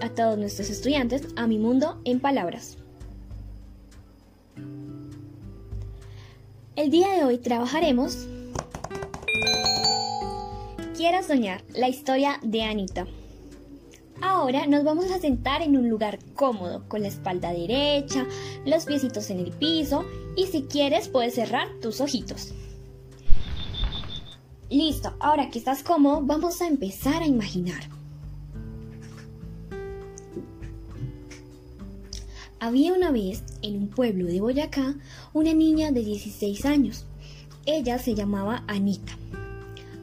a todos nuestros estudiantes a Mi Mundo en Palabras. El día de hoy trabajaremos Quiero soñar, la historia de Anita. Ahora nos vamos a sentar en un lugar cómodo, con la espalda derecha, los piecitos en el piso y si quieres puedes cerrar tus ojitos. Listo, ahora que estás cómodo, vamos a empezar a imaginar. Había una vez, en un pueblo de Boyacá, una niña de 16 años. Ella se llamaba Anita.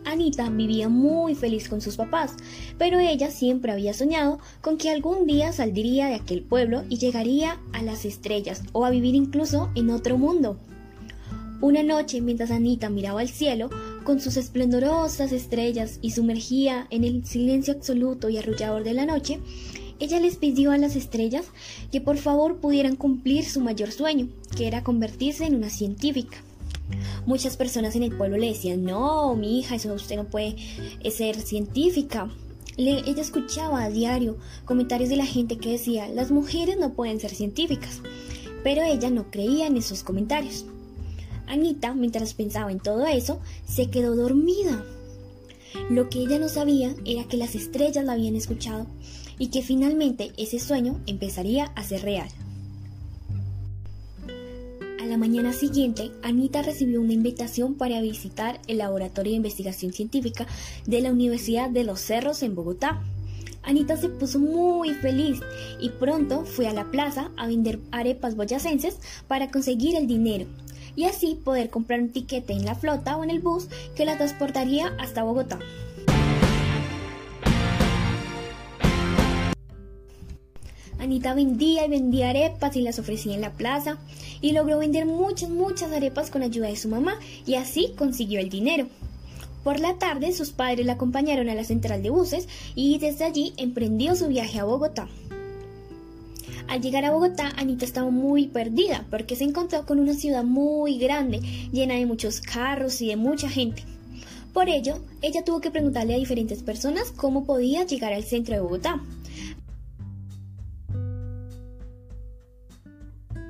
Anita vivía muy feliz con sus papás, pero ella siempre había soñado con que algún día saldría de aquel pueblo y llegaría a las estrellas o a vivir incluso en otro mundo. Una noche, mientras Anita miraba al cielo, con sus esplendorosas estrellas y sumergía en el silencio absoluto y arrullador de la noche, ella les pidió a las estrellas que por favor pudieran cumplir su mayor sueño, que era convertirse en una científica. Muchas personas en el pueblo le decían, no, mi hija, eso usted no puede eh, ser científica. ella escuchaba a diario comentarios de la gente que decía, las mujeres no pueden ser científicas, pero ella no creía en esos comentarios. Anita, mientras pensaba en todo eso, se quedó dormida. Lo que ella no sabía era que las estrellas la habían escuchado y que finalmente ese sueño empezaría a ser real. A la mañana siguiente, Anita recibió una invitación para visitar el Laboratorio de Investigación Científica de la Universidad de los Cerros en Bogotá. Anita se puso muy feliz y pronto fue a la plaza a vender arepas boyacenses para conseguir el dinero y así poder comprar un tiquete en la flota o en el bus que la transportaría hasta Bogotá. Anita vendía y vendía arepas y las ofrecía en la plaza y logró vender muchas, muchas arepas con ayuda de su mamá y así consiguió el dinero. Por la tarde sus padres la acompañaron a la central de buses y desde allí emprendió su viaje a Bogotá. Al llegar a Bogotá, Anita estaba muy perdida porque se encontró con una ciudad muy grande, llena de muchos carros y de mucha gente. Por ello, ella tuvo que preguntarle a diferentes personas cómo podía llegar al centro de Bogotá.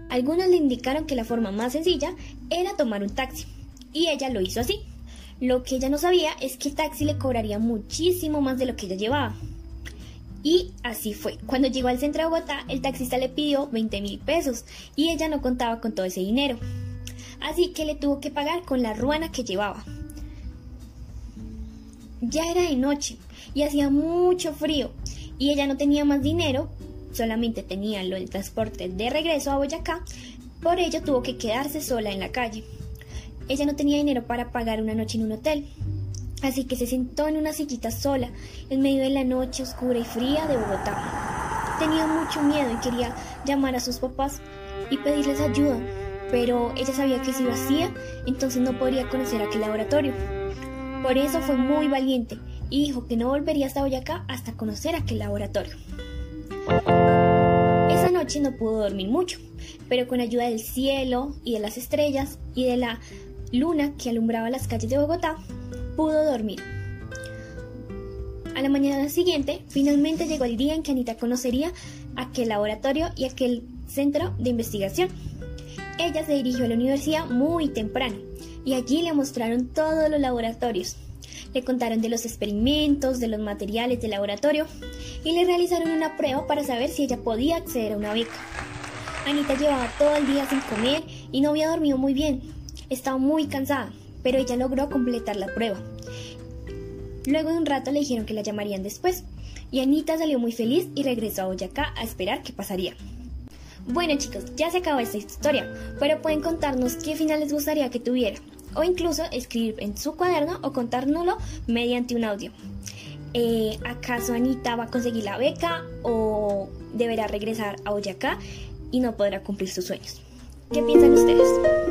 Algunos le indicaron que la forma más sencilla era tomar un taxi, y ella lo hizo así. Lo que ella no sabía es que el taxi le cobraría muchísimo más de lo que ella llevaba. Y así fue. Cuando llegó al centro de Bogotá, el taxista le pidió 20 mil pesos y ella no contaba con todo ese dinero. Así que le tuvo que pagar con la ruana que llevaba. Ya era de noche y hacía mucho frío y ella no tenía más dinero, solamente tenía lo del transporte de regreso a Boyacá, por ello tuvo que quedarse sola en la calle. Ella no tenía dinero para pagar una noche en un hotel, Así que se sentó en una sillita sola, en medio de la noche oscura y fría de Bogotá. Tenía mucho miedo y quería llamar a sus papás y pedirles ayuda, pero ella sabía que si lo hacía, entonces no podría conocer aquel laboratorio. Por eso fue muy valiente y dijo que no volvería hasta Boyacá hasta conocer aquel laboratorio. Esa noche no pudo dormir mucho, pero con ayuda del cielo y de las estrellas y de la luna que alumbraba las calles de Bogotá, pudo dormir. A la mañana siguiente, finalmente llegó el día en que Anita conocería aquel laboratorio y aquel centro de investigación. Ella se dirigió a la universidad muy temprano y allí le mostraron todos los laboratorios. Le contaron de los experimentos, de los materiales del laboratorio y le realizaron una prueba para saber si ella podía acceder a una beca. Anita llevaba todo el día sin comer y no había dormido muy bien. Estaba muy cansada pero ella logró completar la prueba. Luego de un rato le dijeron que la llamarían después, y Anita salió muy feliz y regresó a Boyacá a esperar qué pasaría. Bueno chicos, ya se acabó esta historia, pero pueden contarnos qué final les gustaría que tuviera, o incluso escribir en su cuaderno o contárnoslo mediante un audio. Eh, ¿Acaso Anita va a conseguir la beca o deberá regresar a Boyacá y no podrá cumplir sus sueños? ¿Qué piensan ustedes?